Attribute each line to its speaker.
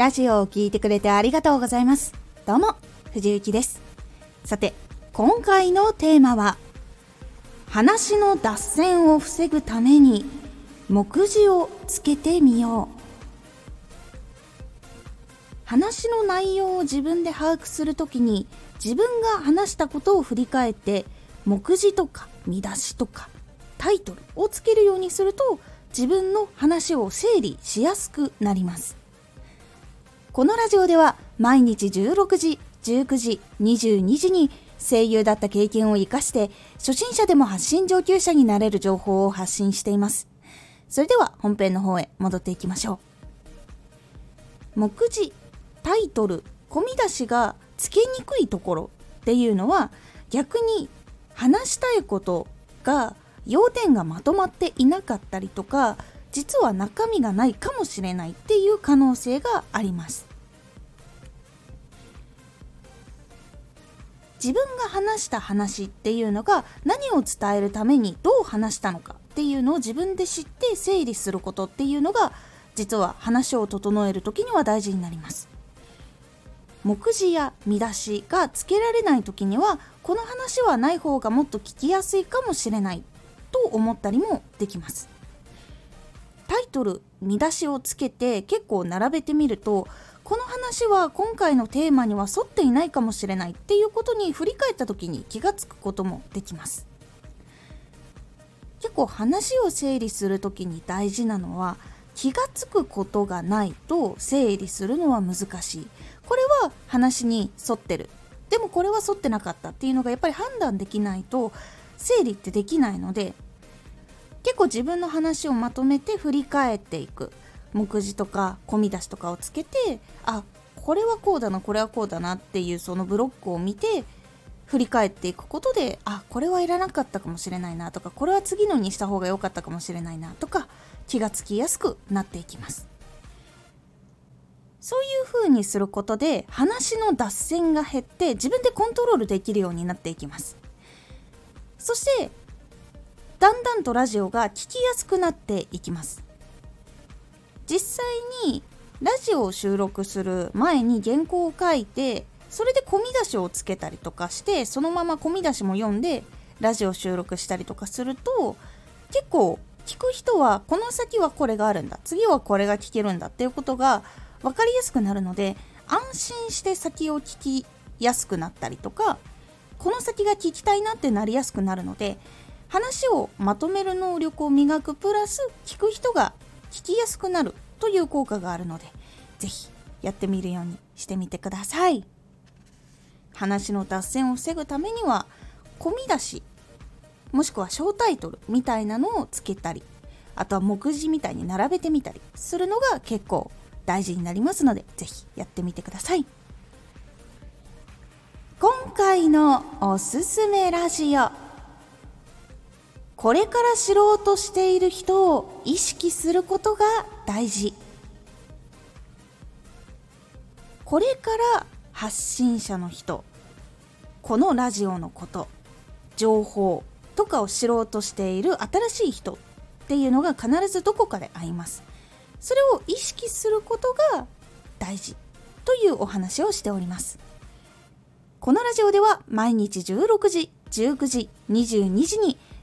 Speaker 1: ラジオを聴いてくれてありがとうございます。どうも、藤幸です。さて、今回のテーマは、話の脱線を防ぐために、目次をつけてみよう。話の内容を自分で把握するときに、自分が話したことを振り返って、目次とか見出しとかタイトルをつけるようにすると自分の話を整理しやすくなりますこのラジオでは毎日16時19時22時に声優だった経験を生かして初心者でも発信上級者になれる情報を発信しています。それでは本編の方へ戻っていきましょう。目次タイトル込み出しがつけにくいところっていうのは逆に話したいことが要点がまとまっていなかったりとか実は中身がないかもしれないっていう可能性があります。自分が話した話っていうのが何を伝えるためにどう話したのかっていうのを自分で知って整理することっていうのが実は話を整える時には大事になります。目次や見出しがつけられない時にはこの話はない方がもっと聞きやすいかもしれないと思ったりもできます。トル見出しをつけて結構並べてみるとこの話は今回のテーマには沿っていないかもしれないっていうことに振り返った時に気がつくこともできます。結構話を整理する時に大事なのは気がつくことがないと整理するのは難しい。これは話に沿ってる。でもこれは沿ってなかったっていうのがやっぱり判断できないと整理ってできないので結構自分の話をまとめて振り返っていく。目次とか込み出しとかをつけてあこれはこうだなこれはこうだなっていうそのブロックを見て振り返っていくことであこれはいらなかったかもしれないなとかこれは次のにした方が良かったかもしれないなとか気がつきやすくなっていきます。そういう風にすることで話の脱線が減って自分でコントロールできるようになっていきます。そしてだんだんとラジオが聞きやすくなっていきます。実際にラジオを収録する前に原稿を書いてそれで込み出しをつけたりとかしてそのまま込み出しも読んでラジオ収録したりとかすると結構聞く人はこの先はこれがあるんだ次はこれが聞けるんだっていうことが分かりやすくなるので安心して先を聞きやすくなったりとかこの先が聞きたいなってなりやすくなるので話をまとめる能力を磨くプラス聞く人が聞きやすくなるという効果があるので是非やってみるようにしてみてください話の脱線を防ぐためには込み出しもしくは小タイトルみたいなのをつけたりあとは目次みたいに並べてみたりするのが結構大事になりますので是非やってみてください。今回のおすすめラジオこれから知ろうとしている人を意識することが大事。これから発信者の人このラジオのこと情報とかを知ろうとしている新しい人っていうのが必ずどこかで会います。それを意識することが大事というお話をしております。このラジオでは毎日16時、19時、22時に